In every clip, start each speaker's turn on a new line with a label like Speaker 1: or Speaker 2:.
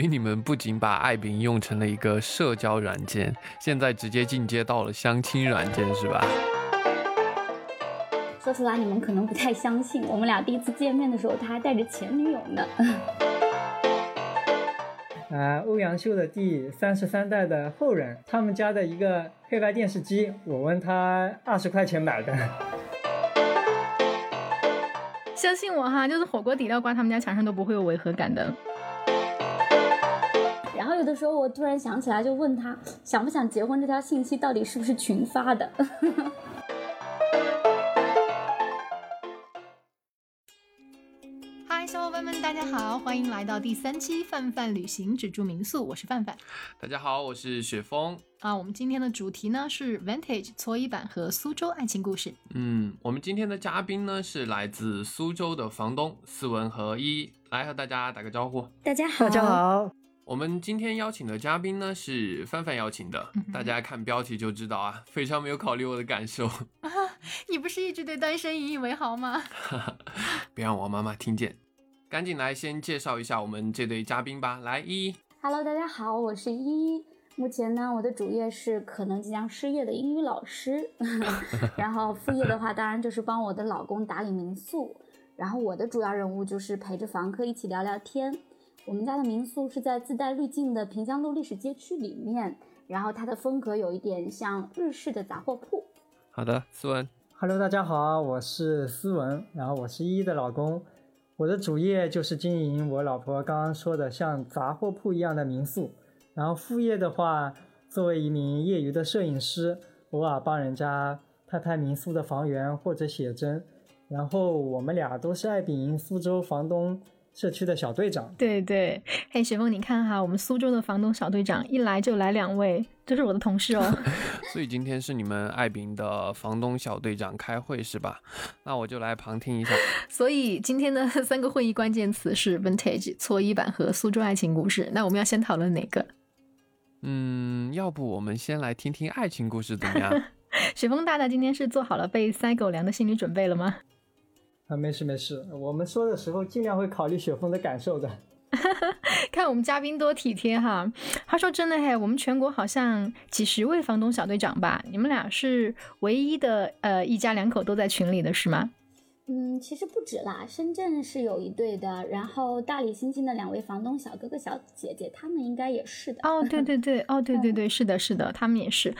Speaker 1: 所以你们不仅把爱饼用成了一个社交软件，现在直接进阶到了相亲软件，是吧？
Speaker 2: 说出来你们可能不太相信，我们俩第一次见面的时候，他还带着前女友呢。
Speaker 3: 啊，欧阳修的第三十三代的后人，他们家的一个黑白电视机，我问他二十块钱买的。
Speaker 4: 相信我哈，就是火锅底料挂他们家墙上都不会有违和感的。
Speaker 2: 有的时候我突然想起来，就问他想不想结婚这条信息到底是不是群发的。
Speaker 4: 嗨，小伙伴们，大家好，欢迎来到第三期范范旅行只住民宿，我是范范。
Speaker 1: 大家好，我是雪峰。
Speaker 4: 啊，我们今天的主题呢是 Vintage 搓衣板和苏州爱情故事。
Speaker 1: 嗯，我们今天的嘉宾呢是来自苏州的房东思文和依依，来和大家打个招呼。
Speaker 2: 大家好，
Speaker 3: 大家好。
Speaker 1: 我们今天邀请的嘉宾呢是范范邀请的，大家看标题就知道啊，非常没有考虑我的感受。
Speaker 4: 啊，你不是一直对单身引以为豪吗？
Speaker 1: 别让我妈妈听见。赶紧来先介绍一下我们这对嘉宾吧。来，依依。
Speaker 2: Hello，大家好，我是依依。目前呢，我的主业是可能即将失业的英语老师，然后副业的话，当然就是帮我的老公打理民宿。然后我的主要任务就是陪着房客一起聊聊天。我们家的民宿是在自带滤镜的平江路历史街区里面，然后它的风格有一点像日式的杂货铺。
Speaker 1: 好的，思文。
Speaker 3: Hello，大家好，我是思文，然后我是依依的老公。我的主业就是经营我老婆刚刚说的像杂货铺一样的民宿，然后副业的话，作为一名业余的摄影师，偶尔帮人家拍拍民宿的房源或者写真。然后我们俩都是爱彼迎苏州房东社区的小队长。
Speaker 4: 对对，嘿，雪峰，你看哈，我们苏州的房东小队长一来就来两位，这是我的同事哦。
Speaker 1: 所以今天是你们爱宾的房东小队长开会是吧？那我就来旁听一下。
Speaker 4: 所以今天的三个会议关键词是 vintage 搓衣板和苏州爱情故事。那我们要先讨论哪个？
Speaker 1: 嗯，要不我们先来听听爱情故事怎么样？
Speaker 4: 雪峰大大今天是做好了被塞狗粮的心理准备了吗？
Speaker 3: 啊，没事没事，我们说的时候尽量会考虑雪峰的感受的。
Speaker 4: 看我们嘉宾多体贴哈！他说真的嘿，我们全国好像几十位房东小队长吧？你们俩是唯一的呃一家两口都在群里的是吗？
Speaker 2: 嗯，其实不止啦，深圳是有一对的，然后大理、新津的两位房东小哥哥、小姐姐，他们应该也是的。
Speaker 4: 哦，对对对，哦对对 对，是的，是的，他们也是。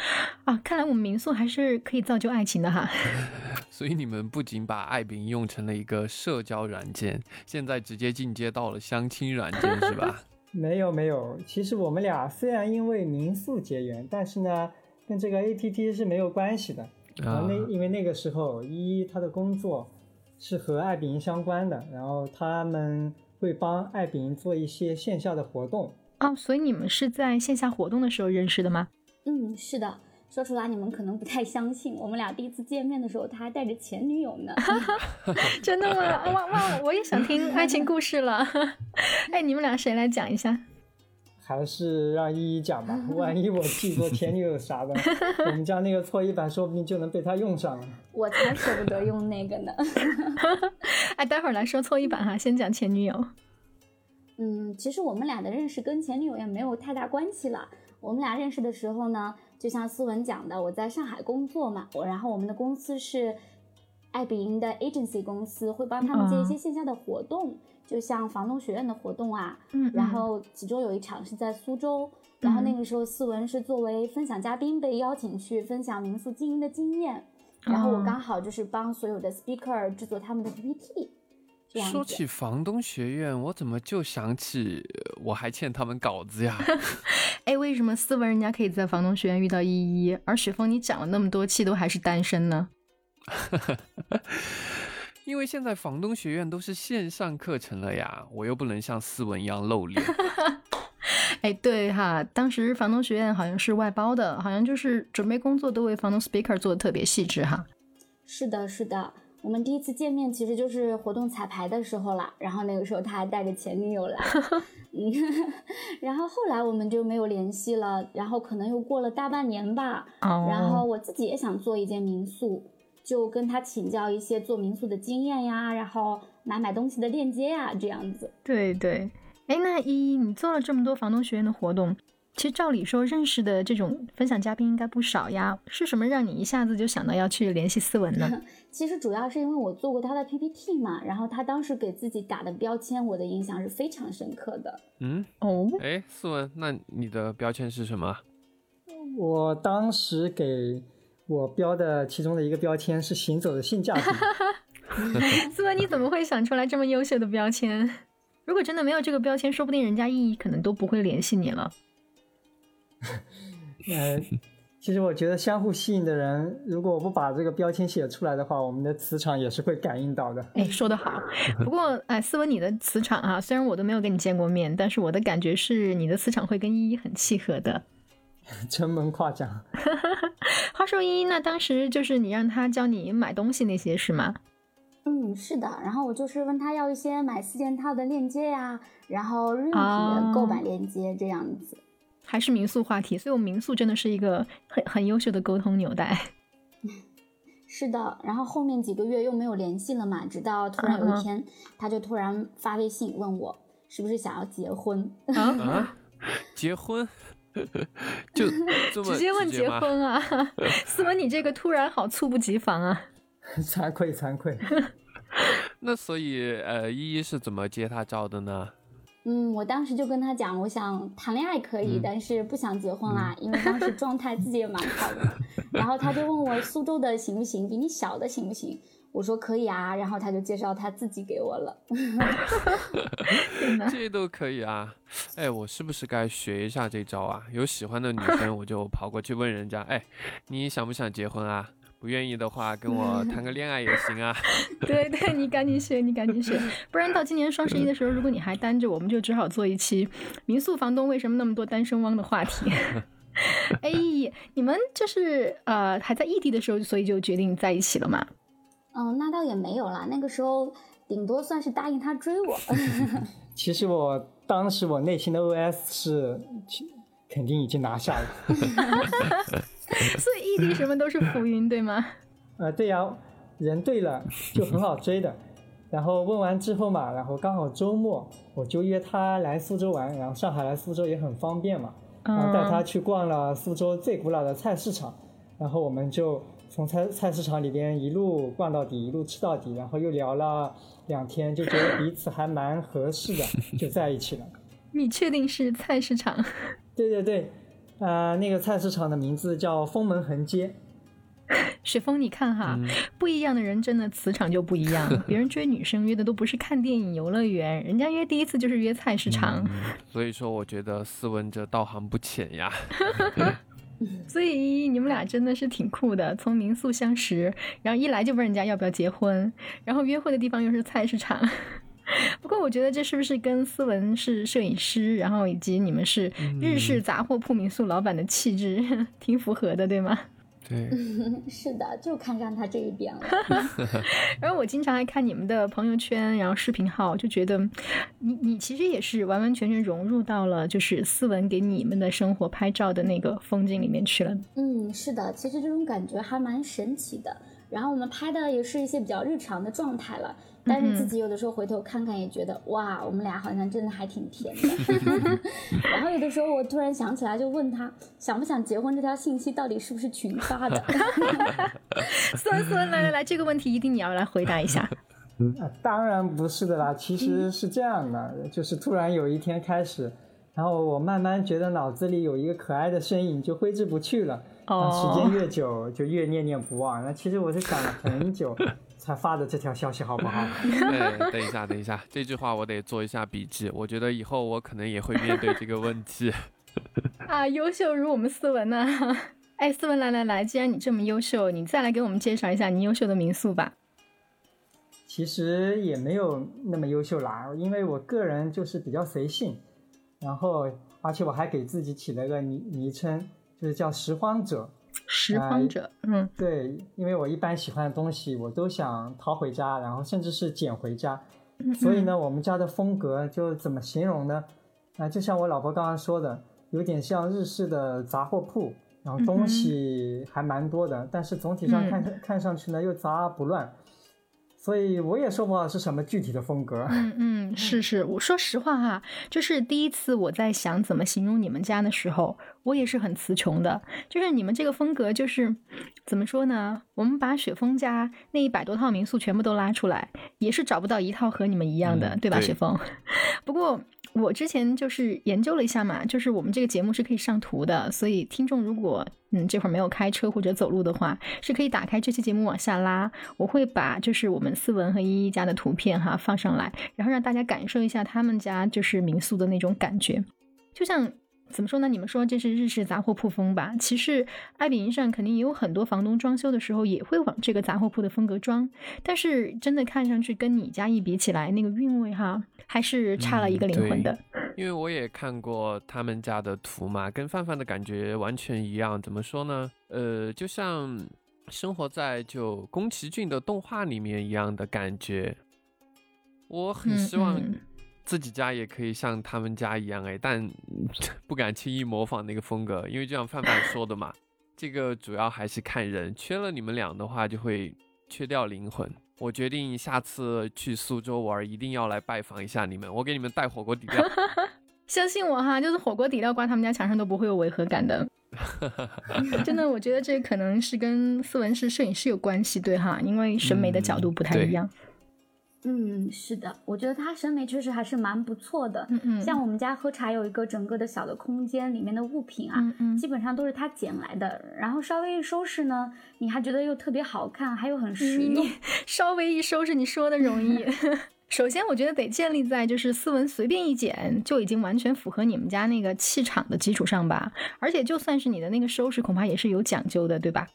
Speaker 4: 啊，看来我们民宿还是可以造就爱情的哈。
Speaker 1: 所以你们不仅把爱彼迎用成了一个社交软件，现在直接进阶到了相亲软件，是吧？
Speaker 3: 没有没有，其实我们俩虽然因为民宿结缘，但是呢，跟这个 A P P 是没有关系的。啊，那因为那个时候依依她的工作。是和爱彼迎相关的，然后他们会帮爱彼迎做一些线下的活动
Speaker 4: 哦，所以你们是在线下活动的时候认识的吗？
Speaker 2: 嗯，是的。说出来你们可能不太相信，我们俩第一次见面的时候，他还带着前女友呢。
Speaker 4: 真的吗？哇哇，我也想听爱情故事了。哎，你们俩谁来讲一下？
Speaker 3: 还是让依依讲吧，万一我记过前女友啥的，我们家那个搓衣板说不定就能被他用上了。
Speaker 2: 我才舍不得用那个呢。
Speaker 4: 哎，待会儿来说搓衣板哈，先讲前女友。
Speaker 2: 嗯，其实我们俩的认识跟前女友也没有太大关系了。我们俩认识的时候呢，就像思文讲的，我在上海工作嘛，我然后我们的公司是爱彼迎的 agency 公司，会帮他们接一些线下的活动。就像房东学院的活动啊，嗯，然后其中有一场是在苏州，然后那个时候思文是作为分享嘉宾被邀请去分享民宿经营的经验，然后我刚好就是帮所有的 speaker 制作他们的 PPT。
Speaker 1: 说起房东学院，我怎么就想起我还欠他们稿子呀？
Speaker 4: 哎，为什么思文人家可以在房东学院遇到依依，而雪峰你讲了那么多期都还是单身呢？
Speaker 1: 因为现在房东学院都是线上课程了呀，我又不能像思文一样露脸。
Speaker 4: 哎，对哈，当时房东学院好像是外包的，好像就是准备工作都为房东 speaker 做的特别细致哈。
Speaker 2: 是的，是的，我们第一次见面其实就是活动彩排的时候啦，然后那个时候他还带着前女友来，嗯，然后后来我们就没有联系了，然后可能又过了大半年吧，然后我自己也想做一间民宿。就跟他请教一些做民宿的经验呀，然后买买东西的链接呀，这样子。
Speaker 4: 对对，哎，那依依，你做了这么多房东学院的活动，其实照理说认识的这种分享嘉宾应该不少呀。是什么让你一下子就想到要去联系思文呢？
Speaker 2: 其实主要是因为我做过他的 PPT 嘛，然后他当时给自己打的标签，我的印象是非常深刻的。
Speaker 1: 嗯，
Speaker 4: 哦，
Speaker 1: 哎，思文，那你的标签是什么？
Speaker 3: 我当时给我标的其中的一个标签是行走的性价比。
Speaker 4: 思文，你怎么会想出来这么优秀的标签？如果真的没有这个标签，说不定人家意义可能都不会联系你了。
Speaker 3: 呃，其实我觉得相互吸引的人，如果我不把这个标签写出来的话，我们的磁场也是会感应到的。
Speaker 4: 哎，说得好。不过，哎，思文，你的磁场啊，虽然我都没有跟你见过面，但是我的感觉是你的磁场会跟依依很契合的。
Speaker 3: 承蒙夸奖。
Speaker 4: 话说依依，那当时就是你让他教你买东西那些是吗？
Speaker 2: 嗯，是的，然后我就是问他要一些买四件套的链接呀，然后日用品的购买链接这样子，
Speaker 4: 还是民宿话题，所以我们民宿真的是一个很很优秀的沟通纽带。
Speaker 2: 是的，然后后面几个月又没有联系了嘛，直到突然有一天，他就突然发微信问我是不是想要结婚
Speaker 1: 啊？结婚？就这么
Speaker 4: 直接问结婚啊？思文，你这个突然好猝不及防啊！
Speaker 3: 惭 愧惭愧。
Speaker 1: 那所以呃，依依是怎么接他招的呢？
Speaker 2: 嗯，我当时就跟他讲，我想谈恋爱可以，但是不想结婚啦，因为当时状态自己也蛮好的。然后他就问我苏州的行不行，比你小的行不行？我说可以啊。然后他就介绍他自己给我了。
Speaker 1: 这都可以啊！哎，我是不是该学一下这招啊？有喜欢的女生，我就跑过去问人家，哎，你想不想结婚啊？不愿意的话，跟我 谈个恋爱也行啊。
Speaker 4: 对对，你赶紧学，你赶紧学，不然到今年双十一的时候，如果你还单着，我们就只好做一期民宿房东为什么那么多单身汪的话题。哎，你们就是呃还在异地的时候，所以就决定在一起了吗？
Speaker 2: 嗯，那倒也没有啦，那个时候顶多算是答应他追我。
Speaker 3: 其实我当时我内心的 OS 是，肯定已经拿下了。
Speaker 4: 所以异地什么都是浮云，对吗？
Speaker 3: 呃，对呀，人对了就很好追的。然后问完之后嘛，然后刚好周末，我就约他来苏州玩。然后上海来苏州也很方便嘛，然后带他去逛了苏州最古老的菜市场。然后我们就从菜菜市场里边一路逛到底，一路吃到底。然后又聊了两天，就觉得彼此还蛮合适的，就在一起了。
Speaker 4: 你确定是菜市场？
Speaker 3: 对 对对。啊，那个菜市场的名字叫封门横街。
Speaker 4: 雪峰，你看哈，不一样的人真的磁场就不一样。别人追女生约的都不是看电影、游乐园，人家约第一次就是约菜市场。
Speaker 1: 所以说，我觉得斯文这道行不浅呀。
Speaker 4: 所以你们俩真的是挺酷的，从民宿相识，然后一来就问人家要不要结婚，然后约会的地方又是菜市场。不过我觉得这是不是跟思文是摄影师，然后以及你们是日式杂货铺民宿老板的气质 挺符合的，对吗？
Speaker 1: 对，
Speaker 2: 是的，就看上他这一点了。
Speaker 4: 然后我经常还看你们的朋友圈，然后视频号，就觉得你你其实也是完完全全融入到了就是思文给你们的生活拍照的那个风景里面去了。
Speaker 2: 嗯，是的，其实这种感觉还蛮神奇的。然后我们拍的也是一些比较日常的状态了。但是自己有的时候回头看看，也觉得哇，我们俩好像真的还挺甜的。然后有的时候我突然想起来，就问他想不想结婚这条信息到底是不是群发的？
Speaker 4: 思文，思文，来来来，这个问题一定你要来回答一下。
Speaker 3: 嗯，当然不是的啦，其实是这样的，就是突然有一天开始，然后我慢慢觉得脑子里有一个可爱的身影就挥之不去了。哦。时间越久就越念念不忘。那其实我是想了很久。才发的这条消息好不好？
Speaker 1: 对，等一下，等一下，这句话我得做一下笔记。我觉得以后我可能也会面对这个问题。
Speaker 4: 啊，优秀如我们思文呢？哎，思文，来来来，既然你这么优秀，你再来给我们介绍一下你优秀的民宿吧。
Speaker 3: 其实也没有那么优秀啦，因为我个人就是比较随性，然后而且我还给自己起了个昵昵称，就是叫拾荒者。
Speaker 4: 拾荒者，嗯，
Speaker 3: 对，因为我一般喜欢的东西，我都想淘回家，然后甚至是捡回家，所以呢，我们家的风格就怎么形容呢？啊，就像我老婆刚刚说的，有点像日式的杂货铺，然后东西还蛮多的，但是总体上看看上去呢又杂不乱，所以我也说不好是什么具体的风格。
Speaker 4: 嗯嗯，是是，我说实话哈，就是第一次我在想怎么形容你们家的时候，我也是很词穷的。就是你们这个风格，就是怎么说呢？我们把雪峰家那一百多套民宿全部都拉出来，也是找不到一套和你们一样的，对吧？雪峰。不过。我之前就是研究了一下嘛，就是我们这个节目是可以上图的，所以听众如果嗯这会儿没有开车或者走路的话，是可以打开这期节目往下拉，我会把就是我们思文和依依家的图片哈放上来，然后让大家感受一下他们家就是民宿的那种感觉，就像。怎么说呢？你们说这是日式杂货铺风吧？其实爱彼迎上肯定也有很多房东装修的时候也会往这个杂货铺的风格装，但是真的看上去跟你家一比起来，那个韵味哈还是差了一个灵魂的。
Speaker 1: 因为我也看过他们家的图嘛，跟范范的感觉完全一样。怎么说呢？呃，就像生活在就宫崎骏的动画里面一样的感觉。我很希望。自己家也可以像他们家一样哎，但 不敢轻易模仿那个风格，因为就像范范说的嘛，这个主要还是看人，缺了你们俩的话就会缺掉灵魂。我决定下次去苏州玩，一定要来拜访一下你们，我给你们带火锅底料。
Speaker 4: 相信我哈，就是火锅底料挂他们家墙上都不会有违和感的。真的，我觉得这可能是跟斯文是摄影师有关系，对哈，因为审美的角度不太一样。
Speaker 2: 嗯，是的，我觉得他审美确实还是蛮不错的。
Speaker 4: 嗯嗯，
Speaker 2: 像我们家喝茶有一个整个的小的空间，里面的物品啊，基本上都是他捡来的。然后稍微一收拾呢，你还觉得又特别好看，还有很实用。
Speaker 4: 稍微一收拾，你说的容易。首先，我觉得得建立在就是斯文随便一捡就已经完全符合你们家那个气场的基础上吧。而且就算是你的那个收拾，恐怕也是有讲究的，对吧？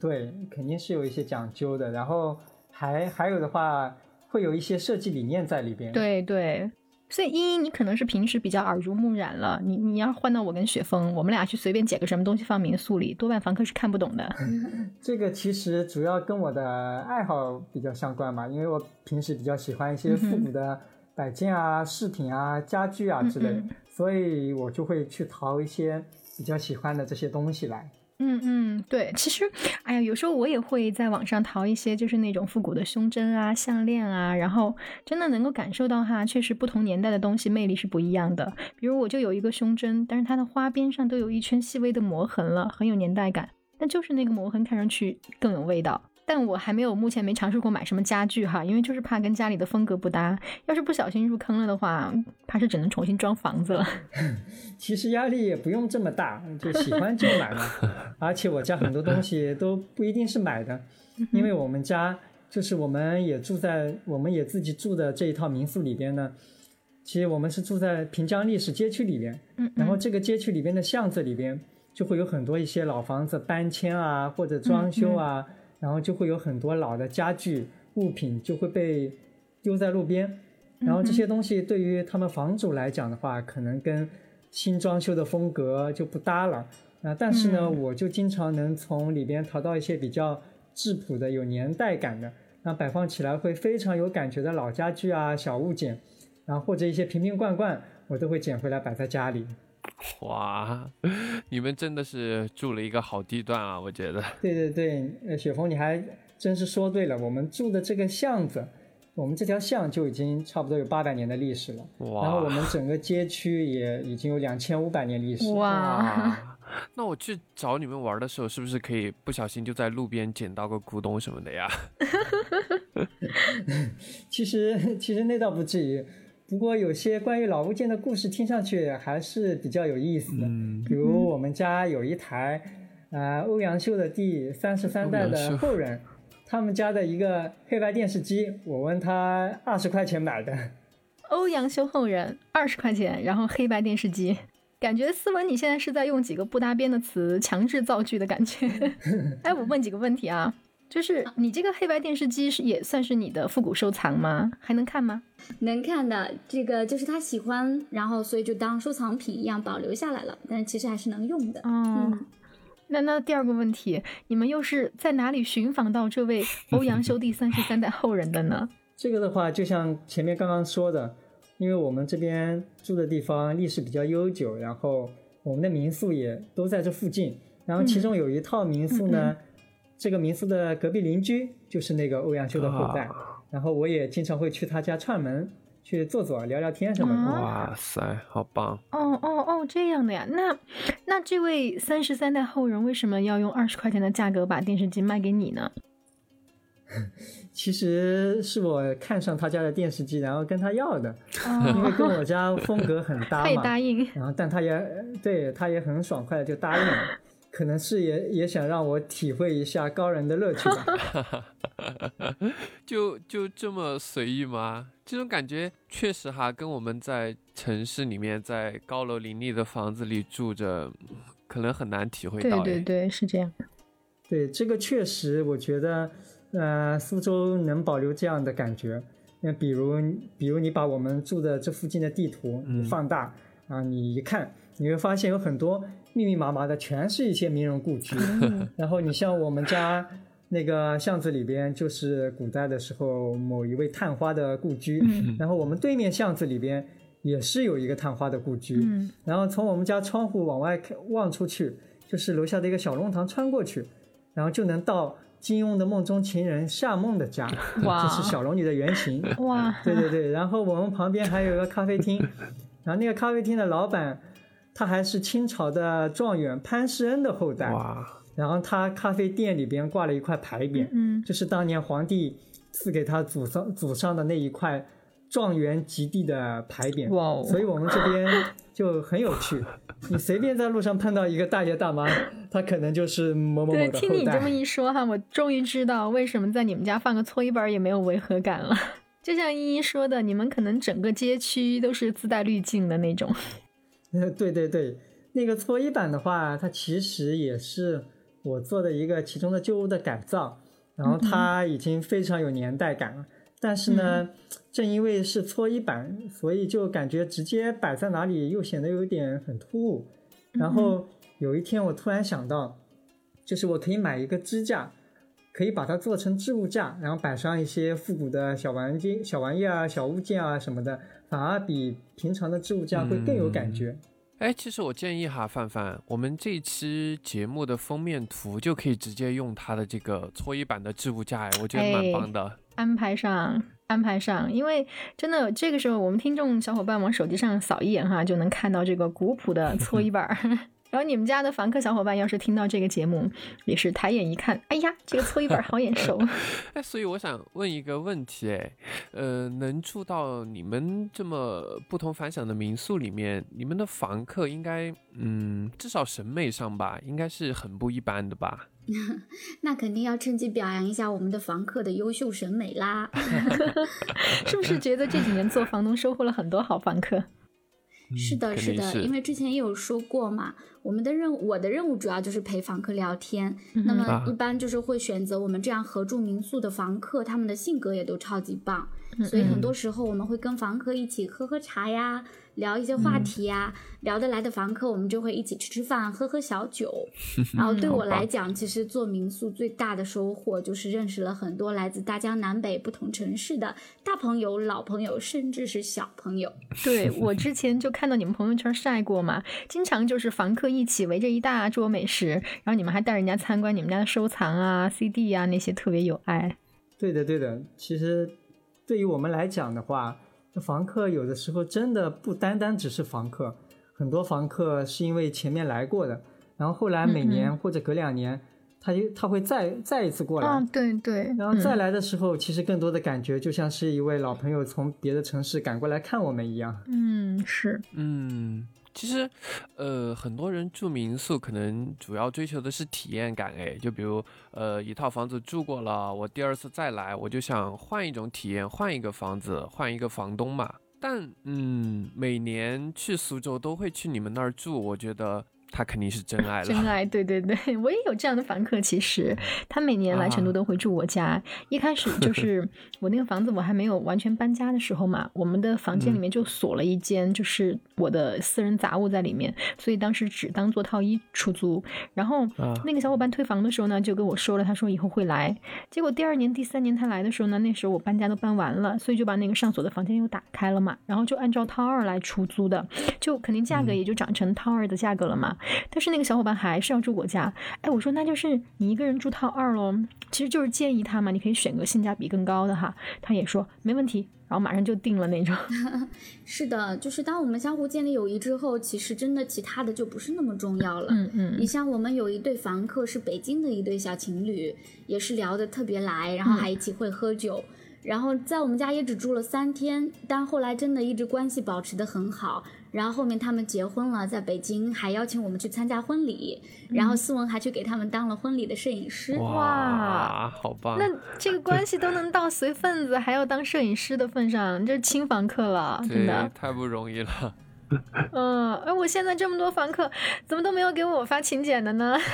Speaker 3: 对，肯定是有一些讲究的。然后还还有的话。会有一些设计理念在里边。
Speaker 4: 对对，所以茵茵，你可能是平时比较耳濡目染了。你你要换到我跟雪峰，我们俩去随便捡个什么东西放民宿里，多半房客是看不懂的。
Speaker 3: 这个其实主要跟我的爱好比较相关嘛，因为我平时比较喜欢一些复古的摆件啊、饰品啊、家具啊之类的，所以我就会去淘一些比较喜欢的这些东西来。
Speaker 4: 嗯嗯，对，其实，哎呀，有时候我也会在网上淘一些，就是那种复古的胸针啊、项链啊，然后真的能够感受到哈，确实不同年代的东西魅力是不一样的。比如我就有一个胸针，但是它的花边上都有一圈细微的磨痕了，很有年代感，但就是那个磨痕看上去更有味道。但我还没有，目前没尝试过买什么家具哈，因为就是怕跟家里的风格不搭。要是不小心入坑了的话，怕是只能重新装房子了。
Speaker 3: 其实压力也不用这么大，就喜欢就买嘛。而且我家很多东西都不一定是买的，因为我们家就是我们也住在，我们也自己住的这一套民宿里边呢。其实我们是住在平江历史街区里边，
Speaker 4: 嗯，
Speaker 3: 然后这个街区里边的巷子里边就会有很多一些老房子搬迁啊，或者装修啊。然后就会有很多老的家具物品就会被丢在路边，然后这些东西对于他们房主来讲的话，可能跟新装修的风格就不搭了。啊，但是呢，我就经常能从里边淘到一些比较质朴的、有年代感的，那摆放起来会非常有感觉的老家具啊、小物件，然后或者一些瓶瓶罐罐，我都会捡回来摆在家里。
Speaker 1: 哇，你们真的是住了一个好地段啊！我觉得。
Speaker 3: 对对对，呃，雪峰，你还真是说对了。我们住的这个巷子，我们这条巷就已经差不多有八百年的历史了。
Speaker 1: 哇！
Speaker 3: 然后我们整个街区也已经有两千五百年历史。
Speaker 4: 哇！
Speaker 1: 那我去找你们玩的时候，是不是可以不小心就在路边捡到个古董什么的呀？
Speaker 3: 其实，其实那倒不至于。不过有些关于老物件的故事听上去还是比较有意思的，比如我们家有一台，啊欧阳修的第三十三代的后人，他们家的一个黑白电视机，我问他二十块钱买的。
Speaker 4: 欧阳修后人二十块钱，然后黑白电视机，感觉思文你现在是在用几个不搭边的词强制造句的感觉。哎，我问几个问题啊。就是你这个黑白电视机是也算是你的复古收藏吗？还能看吗？
Speaker 2: 能看的，这个就是他喜欢，然后所以就当收藏品一样保留下来了。但是其实还是能用的。
Speaker 4: 哦，那那第二个问题，你们又是在哪里寻访到这位 欧阳修第三十三代后人的呢？
Speaker 3: 这个的话，就像前面刚刚说的，因为我们这边住的地方历史比较悠久，然后我们的民宿也都在这附近，然后其中有一套民宿呢。这个民宿的隔壁邻居就是那个欧阳修的后代，然后我也经常会去他家串门。去坐坐聊聊天什么的。
Speaker 1: 哇塞，好棒！
Speaker 4: 哦哦哦，这样的呀。那那这位三十三代后人为什么要用二十块钱的价格把电视机卖给你呢？
Speaker 3: 其实是我看上他家的电视机，然后跟他要的，因为跟我家风格很搭嘛。
Speaker 4: 他也答应。
Speaker 3: 然后，但他也对他也很爽快的就答应了。可能是也也想让我体会一下高人的乐趣吧。
Speaker 1: 就就这么随意吗？这种感觉确实哈，跟我们在城市里面在高楼林立的房子里住着，可能很难体会到。
Speaker 4: 对对对，是这样。
Speaker 3: 对这个确实，我觉得，呃，苏州能保留这样的感觉。那比如，比如你把我们住的这附近的地图你放大啊，你一看，你会发现有很多密密麻麻的，全是一些名人故居。然后你像我们家。那个巷子里边就是古代的时候某一位探花的故居，然后我们对面巷子里边也是有一个探花的故居，然后从我们家窗户往外看望出去，就是楼下的一个小弄堂，穿过去，然后就能到金庸的梦中情人夏梦的家，这是小龙女的原型。
Speaker 4: 哇，
Speaker 3: 对对对，然后我们旁边还有一个咖啡厅，然后那个咖啡厅的老板他还是清朝的状元潘世恩的后代。
Speaker 1: 哇。
Speaker 3: 然后他咖啡店里边挂了一块牌匾，嗯，就是当年皇帝赐给他祖上祖上的那一块状元及第的牌匾。哇哦！所以我们这边就很有趣，你随便在路上碰到一个大爷大妈，他可能就是某某某的后
Speaker 4: 代。对，听你这么一说哈，我终于知道为什么在你们家放个搓衣板也没有违和感了。就像依依说的，你们可能整个街区都是自带滤镜的那种。
Speaker 3: 对对对，那个搓衣板的话，它其实也是。我做的一个其中的旧物的改造，然后它已经非常有年代感了。但是呢，正因为是搓衣板，所以就感觉直接摆在哪里又显得有点很突兀。然后有一天我突然想到，就是我可以买一个支架，可以把它做成置物架，然后摆上一些复古的小玩具、小玩意啊、小物件啊什么的，反而比平常的置物架会更有感觉。
Speaker 1: 哎，其实我建议哈，范范，我们这期节目的封面图就可以直接用它的这个搓衣板的置物架，哎，我觉得蛮棒的。
Speaker 4: 安排上，安排上，因为真的这个时候，我们听众小伙伴往手机上扫一眼哈，就能看到这个古朴的搓衣板。然后你们家的房客小伙伴要是听到这个节目，也是抬眼一看，哎呀，这个搓衣板好眼熟。
Speaker 1: 哎，所以我想问一个问题，哎，呃，能住到你们这么不同凡响的民宿里面，你们的房客应该，嗯，至少审美上吧，应该是很不一般的吧？
Speaker 2: 那肯定要趁机表扬一下我们的房客的优秀审美啦。
Speaker 4: 是不是觉得这几年做房东收获了很多好房客？
Speaker 2: 是的，是的，因为之前也有说过嘛，我们的任务，我的任务主要就是陪房客聊天。那么一般就是会选择我们这样合住民宿的房客，他们的性格也都超级棒，所以很多时候我们会跟房客一起喝喝茶呀。聊一些话题呀，聊得来的房客，我们就会一起吃吃饭，喝喝小酒。然后对我来讲，其实做民宿最大的收获就是认识了很多来自大江南北不同城市的大朋友、老朋友，甚至是小朋友。
Speaker 4: 对我之前就看到你们朋友圈晒过嘛，经常就是房客一起围着一大桌美食，然后你们还带人家参观你们家的收藏啊、CD 啊那些，特别有爱。
Speaker 3: 对的，对的。其实对于我们来讲的话。房客有的时候真的不单单只是房客，很多房客是因为前面来过的，然后后来每年或者隔两年，他就他会再再一次过来。
Speaker 4: 对对。
Speaker 3: 然后再来的时候，其实更多的感觉就像是一位老朋友从别的城市赶过来看我们一样。
Speaker 4: 嗯，是。
Speaker 1: 嗯。其实，呃，很多人住民宿可能主要追求的是体验感，哎，就比如，呃，一套房子住过了，我第二次再来，我就想换一种体验，换一个房子，换一个房东嘛。但，嗯，每年去苏州都会去你们那儿住，我觉得。他肯定是真爱了，
Speaker 4: 真爱，对对对，我也有这样的房客。其实他每年来成都都会住我家。一开始就 是我那个房子我还没有完全搬家的时候嘛，我们的房间里面就锁了一间，就是我的私人杂物在里面，所以当时只当做套一出租。然后那个小伙伴退房的时候呢，就跟我说了，他说以后会来。结果第二年、第三年他来的时候呢，那时候我搬家都搬完了，所以就把那个上锁的房间又打开了嘛，然后就按照套二来出租的，就肯定价格也就涨成套二的价格了嘛。但是那个小伙伴还是要住我家。哎，我说那就是你一个人住套二喽，其实就是建议他嘛，你可以选个性价比更高的哈。他也说没问题。然后马上就定了那种，
Speaker 2: 是的，就是当我们相互建立友谊之后，其实真的其他的就不是那么重要了。
Speaker 4: 嗯嗯。
Speaker 2: 你像我们有一对房客是北京的一对小情侣，也是聊得特别来，然后还一起会喝酒，然后在我们家也只住了三天，但后来真的一直关系保持得很好。然后后面他们结婚了，在北京还邀请我们去参加婚礼，然后思文还去给他们当了婚礼的摄影师。
Speaker 1: 哇，好棒！
Speaker 4: 那这个关系都能到随份子还要当摄影师的份上，这是亲房客了，真的
Speaker 1: 太不容易了。
Speaker 4: 嗯，哎，我现在这么多房客，怎么都没有给我发请柬的呢？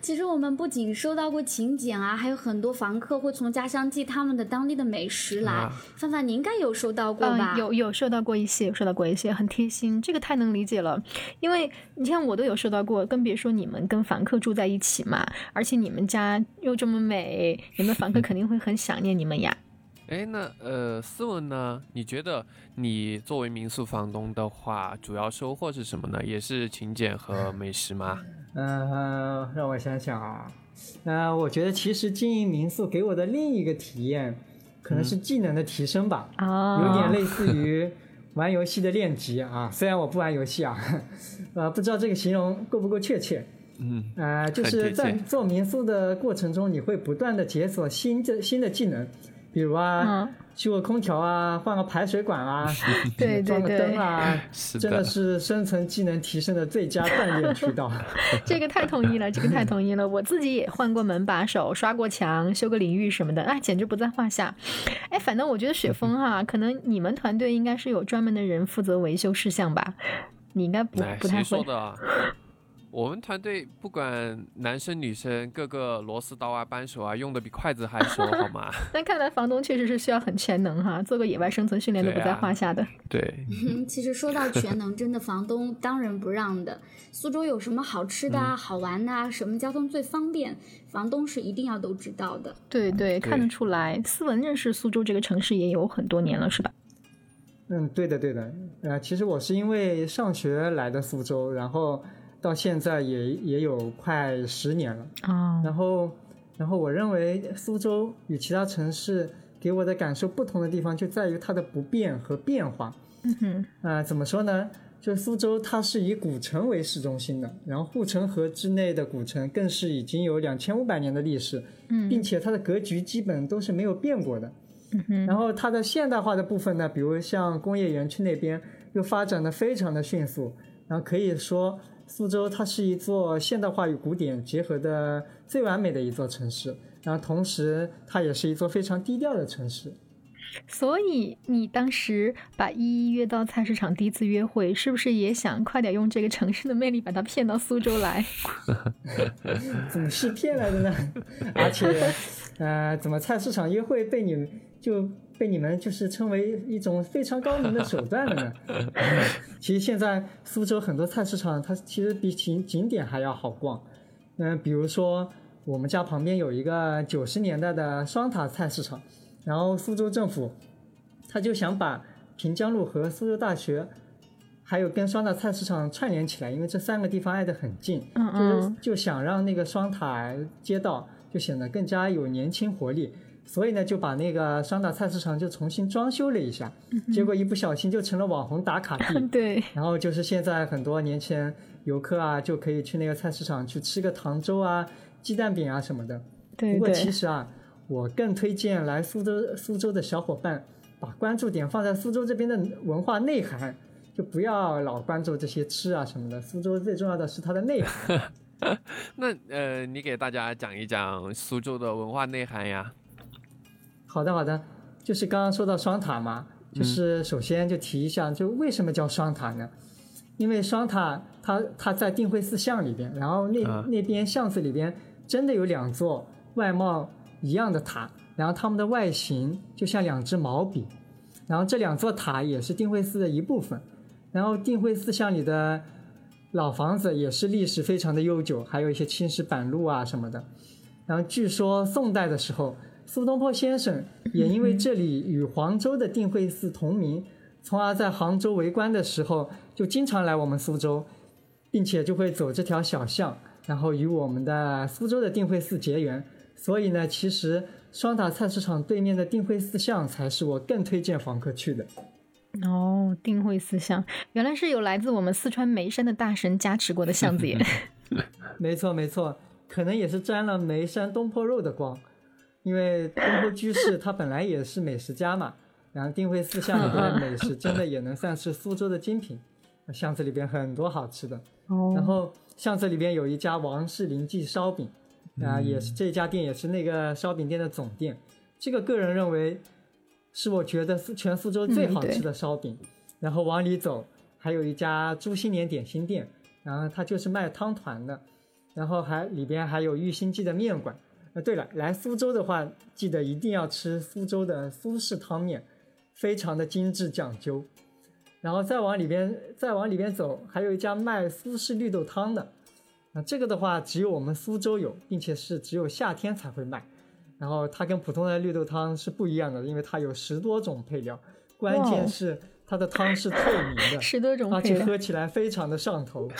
Speaker 2: 其实我们不仅收到过请柬啊，还有很多房客会从家乡寄他们的当地的美食来。范范，你应该有收到过吧？
Speaker 4: 有有收到过一些，有收到过一些，很贴心，这个太能理解了。因为你像我都有收到过，更别说你们跟房客住在一起嘛，而且你们家又这么美，你们房客 肯定会很想念你们呀。
Speaker 1: 哎，那呃，思文呢？你觉得你作为民宿房东的话，主要收获是什么呢？也是勤俭和美食吗？
Speaker 3: 嗯，让我想想啊，呃，我觉得其实经营民宿给我的另一个体验，可能是技能的提升吧。
Speaker 4: 啊，
Speaker 3: 有点类似于 玩游戏的练级啊。虽然我不玩游戏啊，呃，不知道这个形容够不够确切。
Speaker 1: 嗯，
Speaker 3: 呃，就是在做民宿的过程中，你会不断的解锁新的新的技能。比如啊，修个空调啊，换个排水管啊，装个灯啊，真的是生存技能提升的最佳锻炼渠道。
Speaker 4: 这个太统一了，这个太统一了。我自己也换过门把手，刷过墙，修个淋浴什么的，哎，简直不在话下。哎，反正我觉得雪峰哈，可能你们团队应该是有专门的人负责维修事项吧？你应该不不太会。
Speaker 1: 我们团队不管男生女生，各个螺丝刀啊、扳手啊，用的比筷子还熟，好吗？
Speaker 4: 那看来房东确实是需要很全能哈，做个野外生存训练都不在话下的。
Speaker 1: 对，
Speaker 2: 其实说到全能，真的房东当仁不让的。苏州有什么好吃的、啊、好玩的，啊，什么交通最方便，房东是一定要都知道的。
Speaker 4: 对对，看得出来，思文认识苏州这个城市也有很多年了，是吧？
Speaker 3: 嗯，对的对的。呃，其实我是因为上学来的苏州，然后。到现在也也有快十年了
Speaker 4: 啊，
Speaker 3: 然后，然后我认为苏州与其他城市给我的感受不同的地方就在于它的不变和变化。
Speaker 4: 嗯哼，
Speaker 3: 啊，怎么说呢？就苏州它是以古城为市中心的，然后护城河之内的古城更是已经有两千五百年的历史，
Speaker 4: 嗯，
Speaker 3: 并且它的格局基本都是没有变过的。
Speaker 4: 嗯哼，
Speaker 3: 然后它的现代化的部分呢，比如像工业园区那边又发展的非常的迅速，然后可以说。苏州它是一座现代化与古典结合的最完美的一座城市，然后同时它也是一座非常低调的城市。
Speaker 4: 所以你当时把依依约到菜市场第一次约会，是不是也想快点用这个城市的魅力把她骗到苏州来？
Speaker 3: 怎么是骗来的呢？而且，呃，怎么菜市场约会被你就？被你们就是称为一种非常高明的手段了呢。其实现在苏州很多菜市场，它其实比景景点还要好逛。嗯，比如说我们家旁边有一个九十年代的双塔菜市场，然后苏州政府他就想把平江路和苏州大学，还有跟双塔菜市场串联起来，因为这三个地方挨得很近，就是就想让那个双塔街道就显得更加有年轻活力。所以呢，就把那个双塔菜市场就重新装修了一下，结果一不小心就成了网红打卡地。
Speaker 4: 对。
Speaker 3: 然后就是现在很多年轻人游客啊，就可以去那个菜市场去吃个糖粥啊、鸡蛋饼啊什么的。
Speaker 4: 对。
Speaker 3: 不过其实啊，我更推荐来苏州苏州的小伙伴，把关注点放在苏州这边的文化内涵，就不要老关注这些吃啊什么的。苏州最重要的是它的内涵。
Speaker 1: 那呃，你给大家讲一讲苏州的文化内涵呀？
Speaker 3: 好的，好的，就是刚刚说到双塔嘛，就是首先就提一下，就为什么叫双塔呢？因为双塔它它在定慧寺巷里边，然后那那边巷子里边真的有两座外貌一样的塔，然后它们的外形就像两支毛笔，然后这两座塔也是定慧寺的一部分，然后定慧寺巷里的老房子也是历史非常的悠久，还有一些青石板路啊什么的，然后据说宋代的时候。苏东坡先生也因为这里与黄州的定慧寺同名，从而在杭州为官的时候就经常来我们苏州，并且就会走这条小巷，然后与我们的苏州的定慧寺结缘。所以呢，其实双塔菜市场对面的定慧寺巷才是我更推荐访客去的。
Speaker 4: 哦，定慧寺巷原来是有来自我们四川眉山的大神加持过的巷子耶。
Speaker 3: 没错没错，可能也是沾了眉山东坡肉的光，因为东坡居士他本来也是美食家嘛。然后定慧寺巷里边的美食真的也能算是苏州的精品，巷子里边很多好吃的。
Speaker 4: 哦，
Speaker 3: 然后巷子里边有一家王氏林记烧饼，啊，也是这家店也是那个烧饼店的总店。这个个人认为是我觉得全苏州最好吃的烧饼。然后往里走，还有一家朱新年点心店，然后它就是卖汤团的，然后还里边还有玉兴记的面馆。呃，对了，来苏州的话，记得一定要吃苏州的苏式汤面。非常的精致讲究，然后再往里边再往里边走，还有一家卖苏式绿豆汤的，那这个的话只有我们苏州有，并且是只有夏天才会卖。然后它跟普通的绿豆汤是不一样的，因为它有十多种配料，关键是。它的汤是透明的，
Speaker 4: 十多种，
Speaker 3: 而且喝起来非常的上头。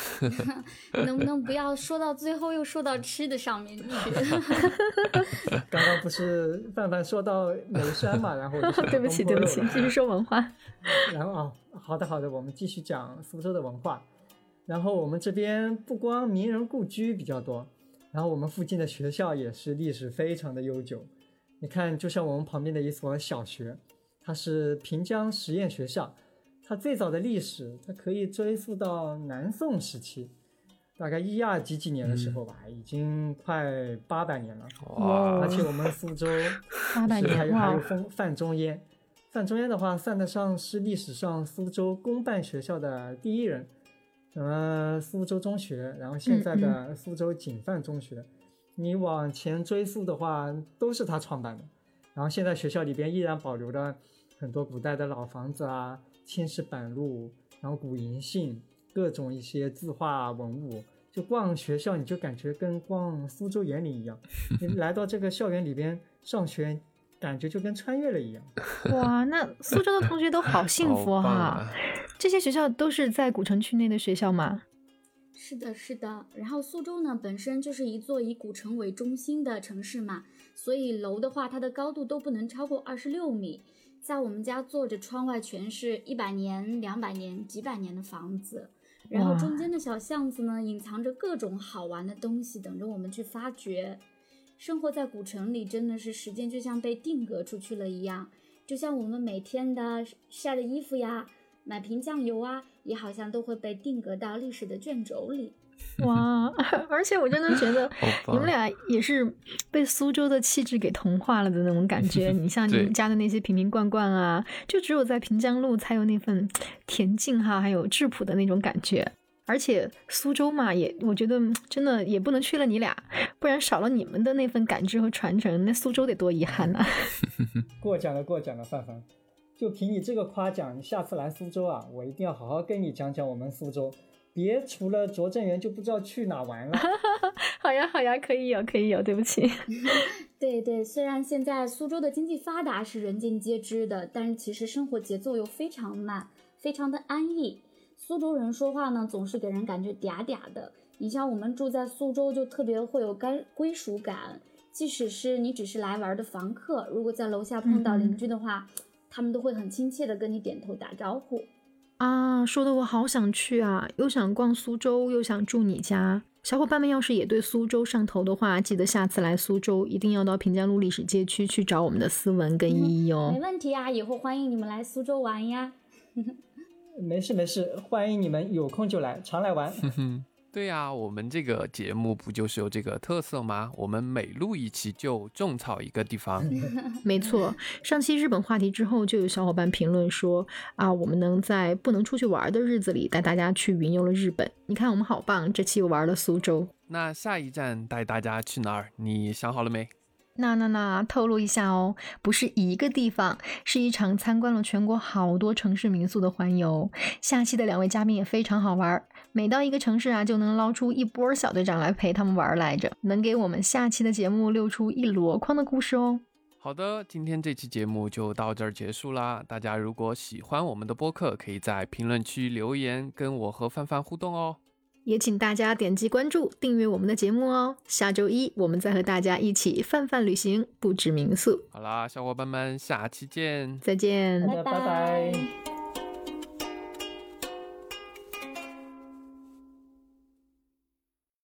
Speaker 2: 能不能不要说到最后又说到吃的上面去？
Speaker 3: 刚刚不是范范说到眉山嘛，然后
Speaker 4: 对不起对不起，继续说文化。
Speaker 3: 然后啊，好的好的，我们继续讲苏州的文化。然后我们这边不光名人故居比较多，然后我们附近的学校也是历史非常的悠久。你看，就像我们旁边的一所小学。它是平江实验学校，它最早的历史，它可以追溯到南宋时期，大概一二几几年的时候吧，已经快八百年了。
Speaker 1: 哇！
Speaker 3: 而且我们苏州
Speaker 4: 八百年
Speaker 3: 还有还有范范仲淹，范仲淹的话算得上是历史上苏州公办学校的第一人。什么苏州中学，然后现在的苏州警范中学，你往前追溯的话，都是他创办的。然后现在学校里边依然保留着。很多古代的老房子啊，青石板路，然后古银杏，各种一些字画文物，就逛学校你就感觉跟逛苏州园林一样。你来到这个校园里边上学，感觉就跟穿越了一样。
Speaker 4: 哇，那苏州的同学都好 幸福哈！这些学校都是在古城区内的学校吗？
Speaker 2: 是的，是的。然后苏州呢，本身就是一座以古城为中心的城市嘛，所以楼的话，它的高度都不能超过二十六米。在我们家坐着，窗外全是一百年、两百年、几百年的房子，然后中间的小巷子呢，隐藏着各种好玩的东西，等着我们去发掘。生活在古城里，真的是时间就像被定格出去了一样，就像我们每天的晒的衣服呀、买瓶酱油啊，也好像都会被定格到历史的卷轴里。
Speaker 4: 哇，而且我真的觉得你们俩也是被苏州的气质给同化了的那种感觉。你像你们家的那些瓶瓶罐罐啊，就只有在平江路才有那份恬静哈，还有质朴的那种感觉。而且苏州嘛，也我觉得真的也不能缺了你俩，不然少了你们的那份感知和传承，那苏州得多遗憾呐！
Speaker 3: 过奖了，过奖了，范范。就凭你这个夸奖，你下次来苏州啊，我一定要好好跟你讲讲我们苏州。别除了拙政园就不知道去哪玩了。
Speaker 4: 好呀好呀，可以有可以有，对不起。
Speaker 2: 对对，虽然现在苏州的经济发达是人尽皆知的，但是其实生活节奏又非常慢，非常的安逸。苏州人说话呢，总是给人感觉嗲嗲的。你像我们住在苏州，就特别会有该归属感。即使是你只是来玩的房客，如果在楼下碰到邻居的话，他们都会很亲切的跟你点头打招呼。
Speaker 4: 啊，说的我好想去啊，又想逛苏州，又想住你家。小伙伴们要是也对苏州上头的话，记得下次来苏州一定要到平江路历史街区去找我们的思文跟依依哦。
Speaker 2: 没问题啊，以后欢迎你们来苏州玩呀。
Speaker 3: 没事没事，欢迎你们有空就来，常来玩。
Speaker 1: 对呀，我们这个节目不就是有这个特色吗？我们每录一期就种草一个地方。
Speaker 4: 没错，上期日本话题之后，就有小伙伴评论说啊，我们能在不能出去玩的日子里带大家去云游了日本。你看我们好棒，这期又玩了苏州。
Speaker 1: 那下一站带大家去哪儿？你想好了没？
Speaker 4: 那那那，透露一下哦，不是一个地方，是一场参观了全国好多城市民宿的环游。下期的两位嘉宾也非常好玩，每到一个城市啊，就能捞出一波小队长来陪他们玩来着，能给我们下期的节目溜出一箩筐的故事哦。
Speaker 1: 好的，今天这期节目就到这儿结束啦。大家如果喜欢我们的播客，可以在评论区留言跟我和范范互动哦。
Speaker 4: 也请大家点击关注、订阅我们的节目哦。下周一我们再和大家一起泛泛旅行，布置民宿。
Speaker 1: 好啦，小伙伴们，下期见。
Speaker 4: 再见，
Speaker 3: 拜拜。